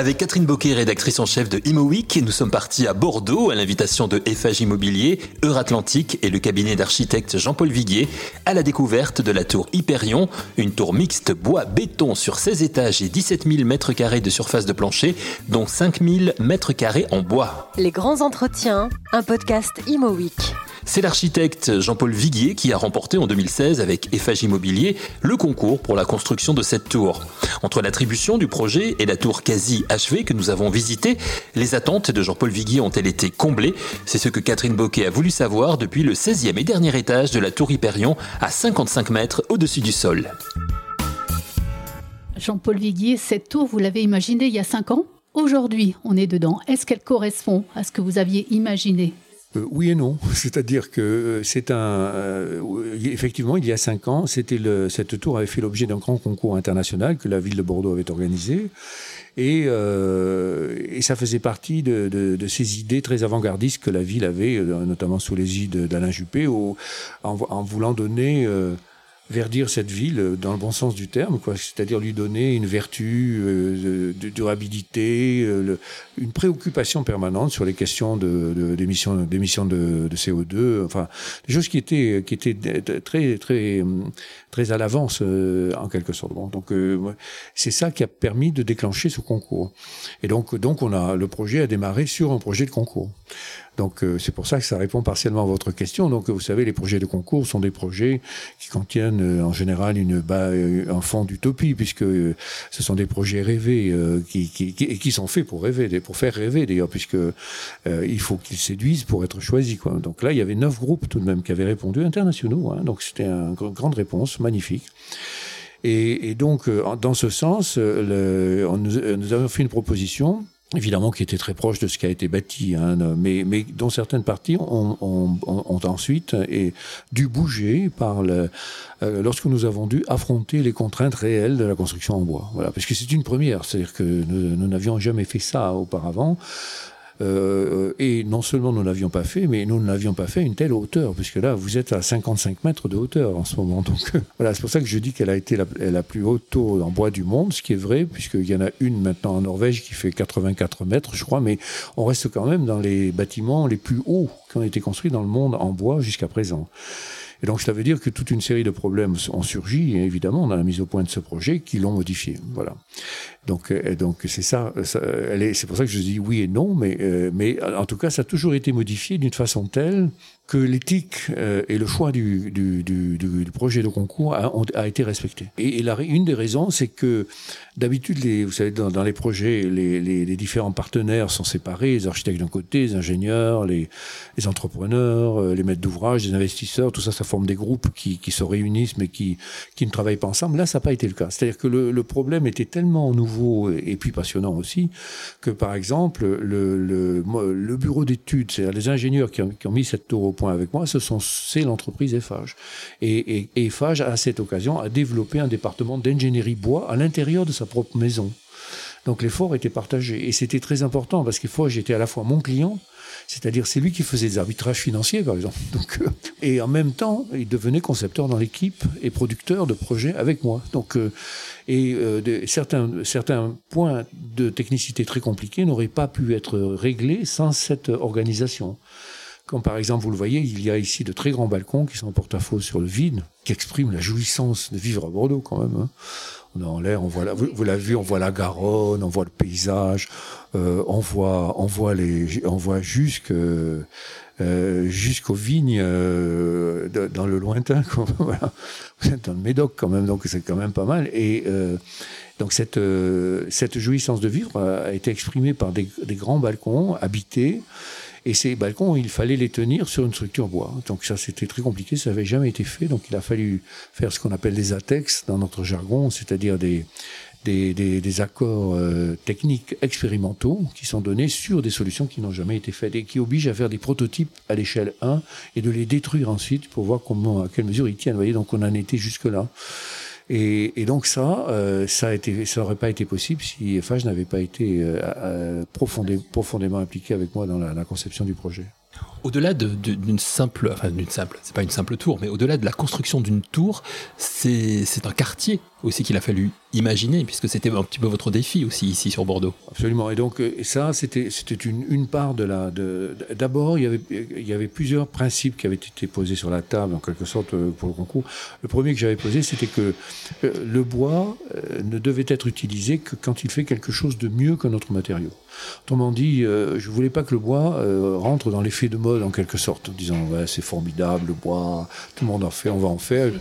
Avec Catherine Boquet, rédactrice en chef de Imo nous sommes partis à Bordeaux à l'invitation de FH Immobilier, Euratlantique et le cabinet d'architecte Jean-Paul Viguier à la découverte de la tour Hyperion, une tour mixte bois-béton sur 16 étages et 17 000 mètres carrés de surface de plancher, dont 5 000 mètres carrés en bois. Les grands entretiens, un podcast Imo c'est l'architecte Jean-Paul Viguier qui a remporté en 2016 avec Eiffage Immobilier le concours pour la construction de cette tour. Entre l'attribution du projet et la tour quasi achevée que nous avons visitée, les attentes de Jean-Paul Viguier ont-elles été comblées? C'est ce que Catherine Boquet a voulu savoir depuis le 16e et dernier étage de la tour Hyperion à 55 mètres au-dessus du sol. Jean-Paul Viguier, cette tour, vous l'avez imaginée il y a 5 ans? Aujourd'hui, on est dedans. Est-ce qu'elle correspond à ce que vous aviez imaginé? Euh, oui et non. C'est-à-dire que euh, c'est un. Euh, effectivement, il y a cinq ans, cette tour avait fait l'objet d'un grand concours international que la ville de Bordeaux avait organisé. Et, ça faisait partie de, ces idées très avant-gardistes que la ville avait, notamment sous les idées d'Alain Juppé, en, en, voulant donner verdir cette ville euh, dans le bon sens du terme, quoi. C'est-à-dire lui donner une vertu euh, de, durabilité, euh, une préoccupation permanente sur les questions de, d'émissions, d'émissions de, de, CO2, enfin des choses qui étaient qui étaient très très très à l'avance en quelque sorte. Bon, donc c'est ça qui a permis de déclencher ce concours. Et donc donc on a le projet a démarré sur un projet de concours. Donc euh, c'est pour ça que ça répond partiellement à votre question. Donc vous savez, les projets de concours sont des projets qui contiennent euh, en général une euh, un fond d'utopie, puisque ce sont des projets rêvés qui, qui, qui, qui, sont faits pour rêver, pour faire rêver d'ailleurs, puisque il faut qu'ils séduisent pour être choisis. Donc là, il y avait neuf groupes tout de même qui avaient répondu, internationaux. Hein, donc c'était une grande réponse, magnifique. Et, et, donc, dans ce sens, nous avons fait une proposition évidemment qui était très proche de ce qui a été bâti, hein, mais, mais dont certaines parties ont, ont, ont ensuite et, dû bouger par le, euh, lorsque nous avons dû affronter les contraintes réelles de la construction en bois. Voilà, parce que c'est une première, c'est-à-dire que nous n'avions jamais fait ça auparavant. Euh, et non seulement nous l'avions pas fait, mais nous ne l'avions pas fait une telle hauteur, puisque là, vous êtes à 55 mètres de hauteur en ce moment. Donc voilà, c'est pour ça que je dis qu'elle a été la, plus haute tour en bois du monde, ce qui est vrai, puisqu'il y en a une maintenant en Norvège qui fait 84 mètres, je crois, mais on reste quand même dans les bâtiments les plus hauts qui ont été construits dans le monde en bois jusqu'à présent. Et donc, ça veut dire que toute une série de problèmes ont surgi, et évidemment, dans la mise au point de ce projet, qui l'ont modifié. Voilà. Donc, euh, donc c'est ça. c'est pour ça que je dis oui et non, mais, euh, mais en tout cas, ça a toujours été modifié d'une façon telle que l'éthique euh, et le choix du, du, projet de concours a, été respecté. Et, la, une des raisons, c'est que d'habitude, vous savez, dans, les projets, les, les, différents partenaires sont séparés, les architectes d'un côté, les ingénieurs, les, entrepreneurs, euh, les maîtres d'ouvrage, les investisseurs, tout ça, ça forme des groupes qui, qui se réunissent mais qui, qui ne travaillent pas ensemble. Là, ça n'a pas été le cas. C'est-à-dire que le, le, problème était tellement nouveau et, puis passionnant aussi que, par exemple, le, le, bureau d'études, c'est-à-dire les ingénieurs qui ont, qui ont mis cette tour au avec moi, ce c'est l'entreprise Eiffage. Et, et, Eiffage, à cette occasion, a développé un département d'ingénierie bois à l'intérieur de sa propre maison. Donc l'effort était partagé. Et c'était très important parce qu'Eiffage était à la fois mon client, c'est-à-dire c'est lui qui faisait des arbitrages financiers, par exemple. Euh, et en même temps, il devenait concepteur dans l'équipe et producteur de projets avec moi. Donc, euh, et euh, de, certains, certains points de technicité très compliqués n'auraient pas pu être réglés sans cette organisation. Comme par exemple, vous le voyez, il y a ici de très grands balcons qui sont en porte-à-faux sur le vide, qui expriment la jouissance de vivre à Bordeaux quand même. Hein. On est en l'air, on voit la, vous, l'avez vu, on voit la Garonne, on voit le paysage, euh, on voit, on voit les, on voit jusque euh, jusqu'aux vignes euh, dans le lointain. Vous êtes dans le Médoc quand même, donc c'est quand même pas mal. Et donc cette cette jouissance de vivre a été exprimée par des grands balcons habités. Et ces balcons, il fallait les tenir sur une structure bois. Donc ça, c'était très compliqué, ça n'avait jamais été fait. Donc il a fallu faire ce qu'on appelle des ATEX dans notre jargon, c'est-à-dire des, des, des, des, accords euh, techniques expérimentaux qui sont donnés sur des solutions qui n'ont jamais été faites et qui obligent à faire des prototypes à l'échelle 1 et de les détruire ensuite pour voir comment, à quelle mesure ils tiennent. Vous voyez, donc on en était jusque-là. Et, donc ça, euh, ça a n'aurait pas été possible si FH n'avait pas été euh, euh profondément impliqué avec moi dans la, la conception du projet. Au-delà d'une simple, enfin d'une simple, c'est pas une simple tour, mais au-delà de la construction d'une tour, c'est un quartier aussi qu'il a fallu imaginer, puisque c'était un petit peu votre défi aussi ici sur Bordeaux. Absolument. Et donc euh, ça, c'était c'était une, une part de la. D'abord, il y avait il y avait plusieurs principes qui avaient été posés sur la table en quelque sorte euh, pour le concours. Le premier que j'avais posé, c'était que euh, le bois ne devait être utilisé que quand il fait quelque chose de mieux qu'un autre matériau. Autrement dit, je voulais pas que le bois rentre dans l'effet de mode en quelque sorte, en disant ouais, c'est formidable le bois, tout le monde en fait, on va en faire.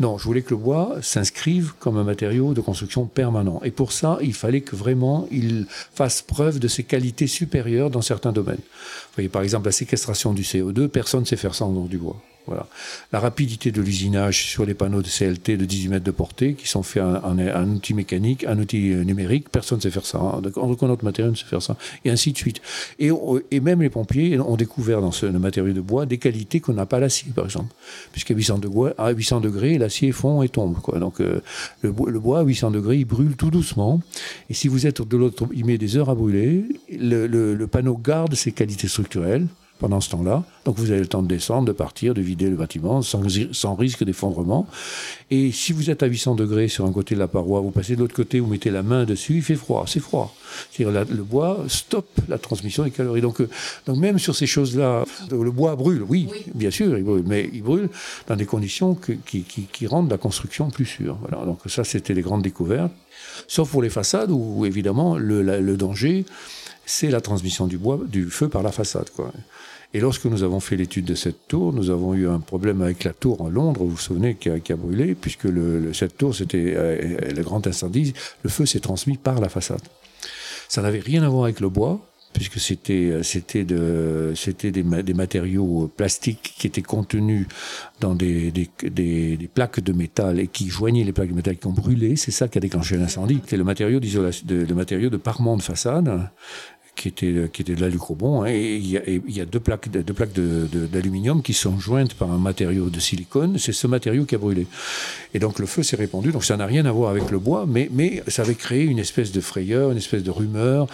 Non, je voulais que le bois s'inscrive comme un matériau de construction permanent. Et pour ça, il fallait que vraiment il fasse preuve de ses qualités supérieures dans certains domaines. Vous voyez, par exemple, la séquestration du CO2, personne ne sait faire ça en du bois. La rapidité de l'usinage sur les panneaux de CLT de 18 mètres de portée, qui sont faits en, un outil mécanique, un outil numérique, personne ne sait faire ça. Hein. Autre matériau ne sait faire ça. Et ainsi de suite. Et, même les pompiers ont découvert dans ce matériau de bois des qualités qu'on n'a pas à l'acier, par exemple. Puisqu'à 800 degrés, à 800 degrés l'acier fond et tombe. Donc euh, le, bois à 800 degrés, il brûle tout doucement. Et si vous êtes de l'autre, il met des heures à brûler. le, le panneau garde ses qualités structurelles pendant ce temps-là. Donc vous avez le temps de descendre, de partir, de vider le bâtiment sans, sans risque d'effondrement. Et si vous êtes à 800 degrés sur un côté de la paroi, vous passez de l'autre côté, vous mettez la main dessus, il fait froid, c'est froid. C'est-à-dire le bois stoppe la transmission des calories. Donc, euh, donc même sur ces choses-là, le bois brûle, oui, bien sûr, il brûle, mais il brûle dans des conditions qui, qui, qui, rendent la construction plus sûre. Voilà. Donc ça, c'était les grandes découvertes. Sauf pour les façades où, évidemment, le, le danger, c'est la transmission du bois, du feu par la façade. Quoi. Et lorsque nous avons fait l'étude de cette tour, nous avons eu un problème avec la tour en Londres, vous vous souvenez, qui a, brûlé, puisque cette tour, c'était euh, le grand incendie, le feu s'est transmis par la façade. Ça n'avait rien à voir avec le bois, puisque c'était euh, des, matériaux plastiques qui étaient contenus dans des, plaques de métal et qui joignaient les plaques de métal qui ont brûlé. C'est ça qui a déclenché l'incendie. C'est le matériau d'isolation, le matériau de parement de façade qui était, qui était de l'alucobon. Hein, et il y, a, deux plaques, deux plaques d'aluminium qui sont jointes par un matériau de silicone. C'est ce matériau qui a brûlé. Et donc le feu s'est répandu. Donc ça n'a rien à voir avec le bois, mais, mais ça avait créé une espèce de frayeur, une espèce de rumeur.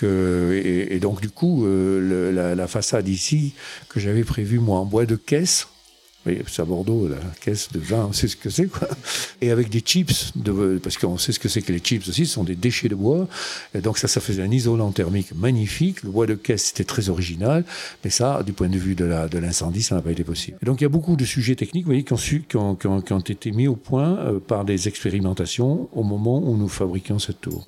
Et, donc du coup, euh, la, la façade ici, que j'avais prévue moi en bois de caisse, oui, c'est à Bordeaux, la caisse de vin, on sait ce que c'est. Et avec des chips, parce qu'on sait ce que c'est que les chips aussi, ce sont des déchets de bois. Et donc ça, ça faisait un isolant thermique magnifique. Le bois de caisse, c'était très original. Mais ça, du point de vue de l'incendie, de ça n'a pas été possible. Donc il y a beaucoup de sujets techniques, vous voyez, qui ont été mis au point euh, par des expérimentations au moment où nous fabriquions cette tour.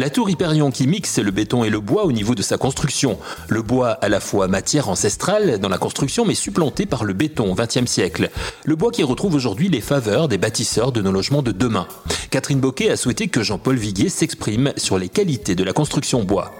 La tour Hyperion qui mixe le béton et le bois au niveau de sa construction. Le bois à la fois matière ancestrale dans la construction mais supplanté par le béton au XXe siècle. Le bois qui retrouve aujourd'hui les faveurs des bâtisseurs de nos logements de demain. Catherine Boquet a souhaité que Jean-Paul Viguier s'exprime sur les qualités de la construction bois.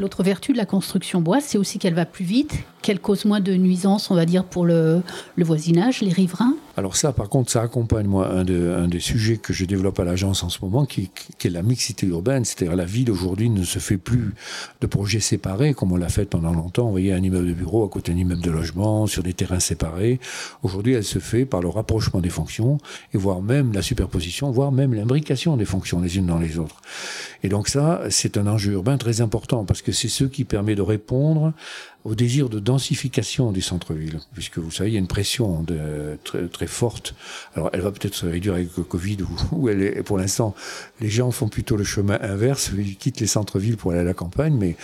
L'autre vertu de la construction bois, c'est aussi qu'elle va plus vite, qu'elle cause moins de nuisances, on va dire, pour le, le voisinage, les riverains. Alors ça, par contre, ça accompagne moi un, un des sujets que je développe à l'agence en ce moment, qui, qui, est la mixité urbaine, c'est-à-dire la ville aujourd'hui ne se fait plus de projets séparés comme on l'a fait pendant longtemps. Vous voyez un immeuble de bureau à côté d'un immeuble de logement, sur des terrains séparés. Aujourd'hui, elle se fait par le rapprochement des fonctions et voire même la superposition, voire même l'imbrication des fonctions les unes dans les autres. Et donc ça, c'est un enjeu urbain très important parce que c'est ce qui permet de répondre au désir de densification du centre-ville, puisque vous savez, il y a une pression de, très, très forte. Alors, elle va peut-être se réduire avec le Covid, où, elle est, pour l'instant, les gens font plutôt le chemin inverse, ils quittent les centres-villes pour aller à la campagne, mais,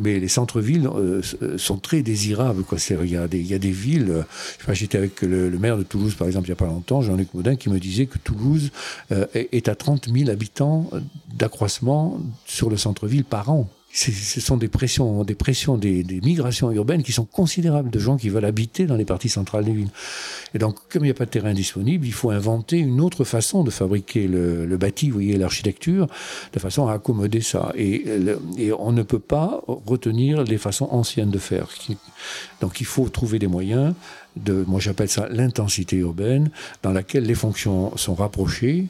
mais les centres-villes euh, sont très désirables. Quoi. C'est, regardez, il y a des villes, j'étais avec le, le, maire de Toulouse, par exemple, il n'y a pas longtemps, Jean-Luc Maudin, qui me disait que Toulouse euh, est à 30 000 habitants d'accroissement sur le centre-ville par an ce sont des pressions, des pressions, des, migrations urbaines qui sont considérables de gens qui veulent habiter dans les parties centrales des villes. Et donc, comme il n'y a pas de terrain disponible, il faut inventer une autre façon de fabriquer le, le bâti, vous voyez, l'architecture, de façon à accommoder ça. Et, et, on ne peut pas retenir les façons anciennes de faire. Donc, il faut trouver des moyens de, moi j'appelle ça l'intensité urbaine, dans laquelle les fonctions sont rapprochées,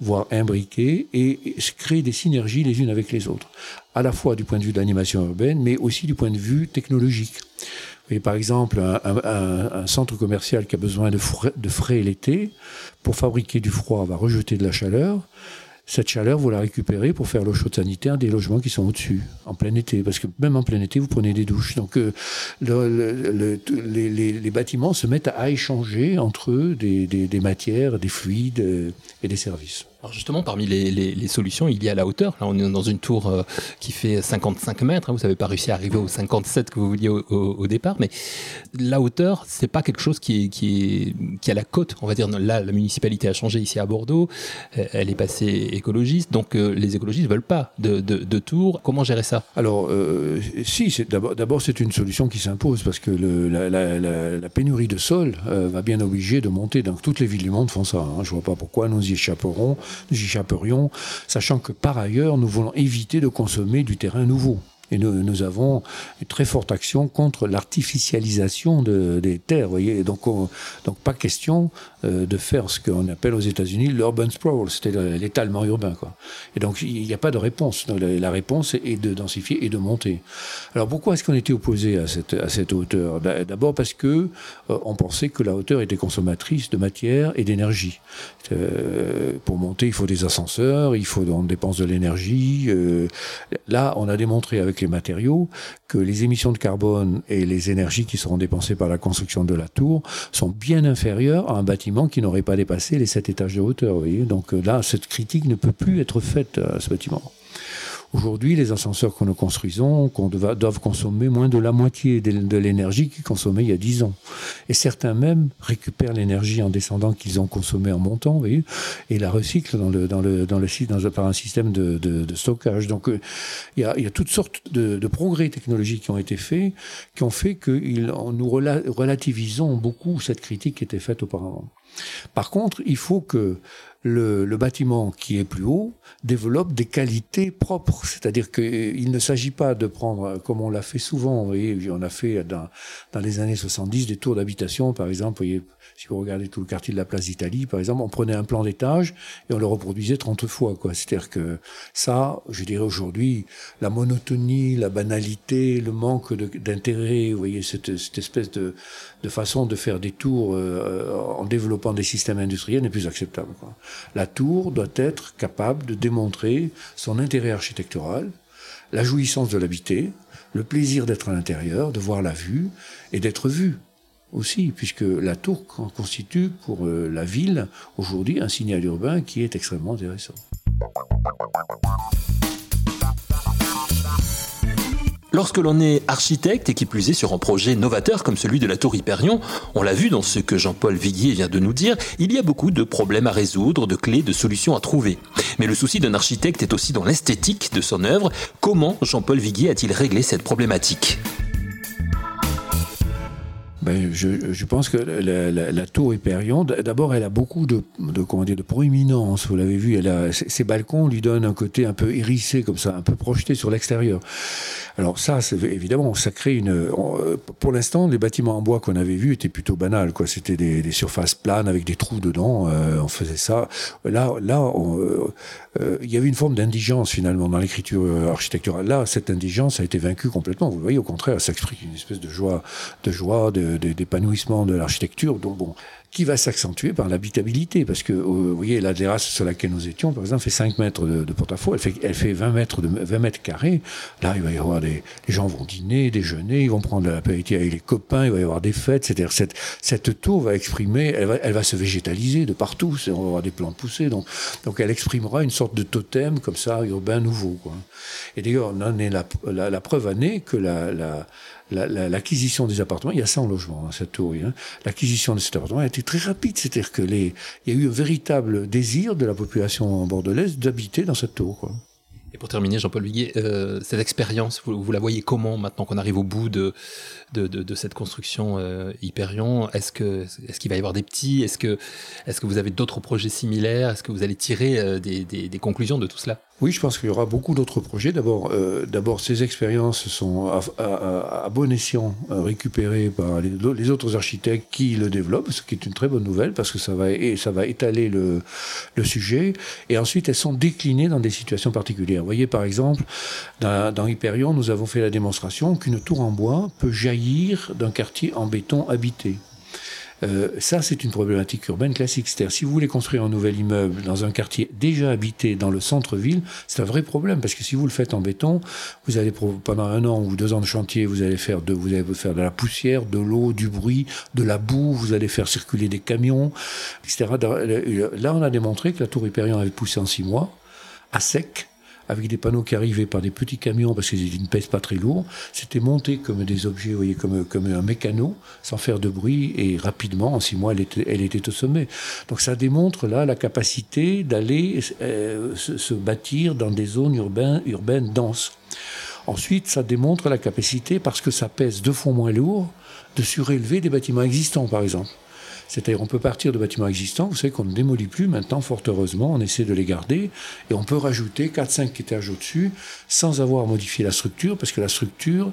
voire imbriquées, et créer des synergies les unes avec les autres, à la fois du point de vue de l'animation urbaine, mais aussi du point de vue technologique. Par exemple, un, un, un, centre commercial qui a besoin de frais, de frais l'été, pour fabriquer du froid, va rejeter de la chaleur. Cette chaleur, vous la récupérez pour faire l'eau chaude sanitaire des logements qui sont au-dessus, en plein été. Parce que même en plein été, vous prenez des douches. Donc euh, les, bâtiments se mettent à échanger entre eux des matières, des fluides euh, et des services. Alors justement, parmi les, solutions, il y a la hauteur. Là, on est dans une tour euh, qui fait 55 mètres. Hein. Vous n'avez pas réussi à arriver aux 57 que vous vouliez au, départ, mais la hauteur, c'est pas quelque chose qui est, qui a la côte. On va dire là, la municipalité a changé ici à Bordeaux. Euh, elle est passée écologiste, donc euh, les écologistes veulent pas de, de, tour. Comment gérer ça? Alors, si, d'abord, c'est une solution qui s'impose parce que la, pénurie de sol va bien obliger de monter. Donc toutes les villes du monde font ça. Hein. Je vois pas pourquoi nous y échapperons nous y échapperions, sachant que par ailleurs, nous voulons éviter de consommer du terrain nouveau. Et nous, avons une très forte action contre l'artificialisation des terres. Voyez donc, pas question euh, de faire ce qu'on appelle aux États-Unis l'urban sprawl, c'est-à-dire l'étalement urbain. Quoi. Et donc il n'y a pas de réponse. La, réponse est de densifier et de monter. Alors pourquoi est-ce qu'on était opposé à cette, à cette hauteur? D'abord parce que euh, on pensait que la hauteur était consommatrice de matière et d'énergie. Euh, pour monter, il faut des ascenseurs, il faut on dépense de l'énergie. là, on a démontré avec matériaux, que les émissions de carbone et les énergies qui seront dépensées par la construction de la tour sont bien inférieures à un bâtiment qui n'aurait pas dépassé les 7 étages de hauteur. Donc euh, là, cette critique ne peut plus être faite à ce bâtiment. Aujourd'hui, les ascenseurs que nous construisons qu'on doivent consommer moins de la moitié de, l'énergie qu'ils consommaient il y a 10 ans. Et certains même récupèrent l'énergie en descendant qu'ils ont consommé en montant, vous voyez, et la recyclent dans le, dans le, dans le, par un système de, de, stockage. Donc, euh, il, y a, il y a toutes sortes de, progrès technologiques qui ont été faits, qui ont fait que nous relativisons beaucoup cette critique qui était faite auparavant. Par contre, il faut que le, bâtiment qui est plus haut développe des qualités propres. C'est-à-dire qu'il ne s'agit pas de prendre, comme on l'a fait souvent, vous on a fait dans, les années 70 des tours d'habitation, par exemple, si vous regardez tout le quartier de la place d'Italie, par exemple, on prenait un plan d'étage et on le reproduisait 30 fois. C'est-à-dire que ça, je dirais aujourd'hui, la monotonie, la banalité, le manque d'intérêt, voyez, cette, espèce de, de, façon de faire des tours euh, en développant des systèmes industriels n'est plus acceptable. La tour doit être capable de démontrer son intérêt architectural, la jouissance de l'habiter, le plaisir d'être à l'intérieur, de voir la vue et d'être vu aussi, puisque la tour constitue pour euh, la ville aujourd'hui un signal urbain qui est extrêmement intéressant. Lorsque l'on est architecte et qui plus est sur un projet novateur comme celui de la Tour Hyperion, on l'a vu dans ce que Jean-Paul Viguier vient de nous dire, il y a beaucoup de problèmes à résoudre, de clés, de solutions à trouver. Mais le souci d'un architecte est aussi dans l'esthétique de son œuvre. Comment Jean-Paul Viguier a-t-il réglé cette problématique? Ben, je, pense que la, tour Hyperion, d'abord, elle a beaucoup de, comment dire, de proéminence. Vous l'avez vu, ses balcons lui donnent un côté un peu hérissé, comme ça, un peu projeté sur l'extérieur. Alors ça, évidemment, ça crée une. Euh, pour l'instant, les bâtiments en bois qu'on avait vus étaient plutôt banals. C'était des, surfaces planes avec des trous dedans. Euh, on faisait ça. Là, là, euh, il y avait une forme d'indigence finalement dans l'écriture architecturale. Là, cette indigence a été vaincue complètement. Vous voyez, au contraire, ça exprime une espèce de joie, de joie, de d'épanouissement de, l'architecture. Donc bon, qui va s'accentuer par l'habitabilité? Parce que, euh, vous voyez, la terrasse sur laquelle nous étions, par exemple, fait 5 mètres de, porte-à-faux, elle fait, elle fait 20 mètres, de, 20 mètres carrés. Là, il va y avoir des, les gens vont dîner, déjeuner, ils vont prendre de l'apéritif avec les copains, il va y avoir des fêtes. C'est-à-dire, cette, cette tour va exprimer, elle va, se végétaliser de partout. On va avoir des plantes poussées. Donc, donc, elle exprimera une sorte de totem, comme ça, urbain nouveau. Et d'ailleurs, on en est la, la, la preuve année que la, la l'acquisition des appartements, il y a 100 logements dans cette tour, hein. l'acquisition de cet appartement a été très rapide, c'est-à-dire que les, il y a eu un véritable désir de la population bordelaise d'habiter dans cette tour. Et pour terminer, Jean-Paul Viguier, euh, cette expérience, vous, la voyez comment maintenant qu'on arrive au bout de, de, de, cette construction euh, Hyperion? Est-ce est-ce qu'il va y avoir des petits? Est-ce que est-ce que vous avez d'autres projets similaires? Est-ce que vous allez tirer euh, des, des conclusions de tout cela? Oui, je pense qu'il y aura beaucoup d'autres projets. D'abord, euh, ces expériences sont à, bon escient euh, récupérées par les, autres architectes qui le développent, ce qui est une très bonne nouvelle parce que ça va, et ça va étaler le, le sujet. Et ensuite, elles sont déclinées dans des situations particulières. Vous voyez, par exemple, dans, dans Hyperion, nous avons fait la démonstration qu'une tour en bois peut jaillir d'un quartier en béton habité. Euh, ça, c'est une problématique urbaine classique. C'est-à-dire, si vous voulez construire un nouvel immeuble dans un quartier déjà habité dans le centre-ville, c'est un vrai problème parce que si vous le faites en béton, vous allez pendant un an ou deux ans de chantier, vous allez faire de, vous allez faire de la poussière, de l'eau, du bruit, de la boue, vous allez faire circuler des camions, etc. Là, on a démontré que la tour Hyperion avait poussé en six mois à sec avec des panneaux qui arrivaient par des petits camions parce qu'ils ne pèsent pas très lourd. C'était monté comme des objets, voyez, comme, comme un mécano, sans faire de bruit, et rapidement, en six mois, elle était, elle était au sommet. Donc ça démontre là la capacité d'aller euh, se, bâtir dans des zones urbaines, urbaines denses. Ensuite, ça démontre la capacité, parce que ça pèse deux fois moins lourd, de surélever des bâtiments existants, par exemple. C'est-à-dire on peut partir de bâtiments existants, vous savez qu'on ne démolit plus maintenant, fort heureusement, on essaie de les garder, et on peut rajouter 4-5 étages au-dessus sans avoir modifié la structure, parce que la structure,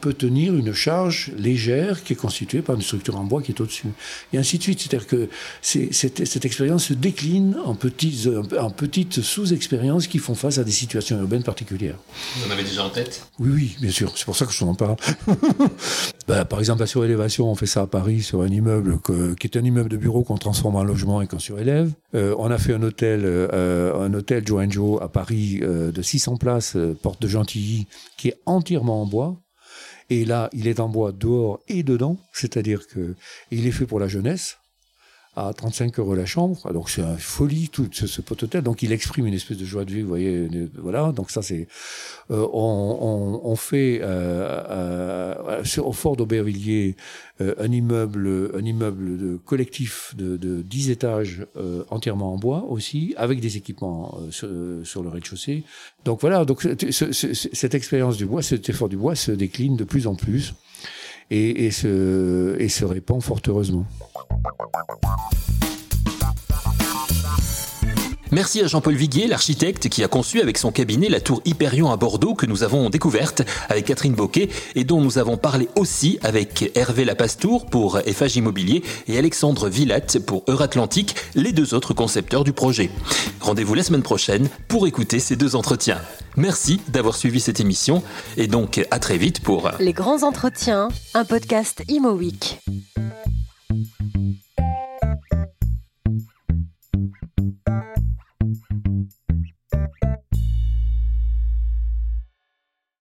peut tenir une charge légère qui est constituée par une structure en bois qui est au-dessus. Et ainsi de suite. C'est-à-dire que cette, cette, expérience se décline en petites, en petites sous-expériences qui font face à des situations urbaines particulières. Vous en avez déjà en tête? Oui, oui, bien sûr. C'est pour ça que je vous en parle. ben, par exemple, la surélévation, on fait ça à Paris sur un immeuble qui est un immeuble de bureau qu'on transforme en logement et qu'on surélève. Euh, on a fait un hôtel, euh, un hôtel Joe Joe à Paris de 600 places, porte de Gentilly, qui est entièrement en bois et là, il est en bois dehors et dedans, c'est-à-dire que il est fait pour la jeunesse à 35 euros la chambre. Donc c'est une folie tout ce, ce pot hôtel. Donc il exprime une espèce de joie de vivre, vous voyez. Voilà. Donc ça c'est. Euh, on, on, on, fait euh, euh, au fort d'Aubervilliers euh, un immeuble, un immeuble de collectif de, de 10 étages euh, entièrement en bois aussi, avec des équipements euh, sur, sur, le rez-de-chaussée. Donc voilà. Donc cette expérience du bois, cet effort du bois se décline de plus en plus et, se répand fort heureusement. Merci à Jean-Paul Viguier, l'architecte qui a conçu avec son cabinet la tour Hyperion à Bordeaux que nous avons découverte avec Catherine Boquet et dont nous avons parlé aussi avec Hervé Lapastour pour Eiffage Immobilier et Alexandre Villatte pour Euratlantique, les deux autres concepteurs du projet. Rendez-vous la semaine prochaine pour écouter ces deux entretiens. Merci d'avoir suivi cette émission et donc à très vite pour Les grands entretiens, un podcast Imo Week.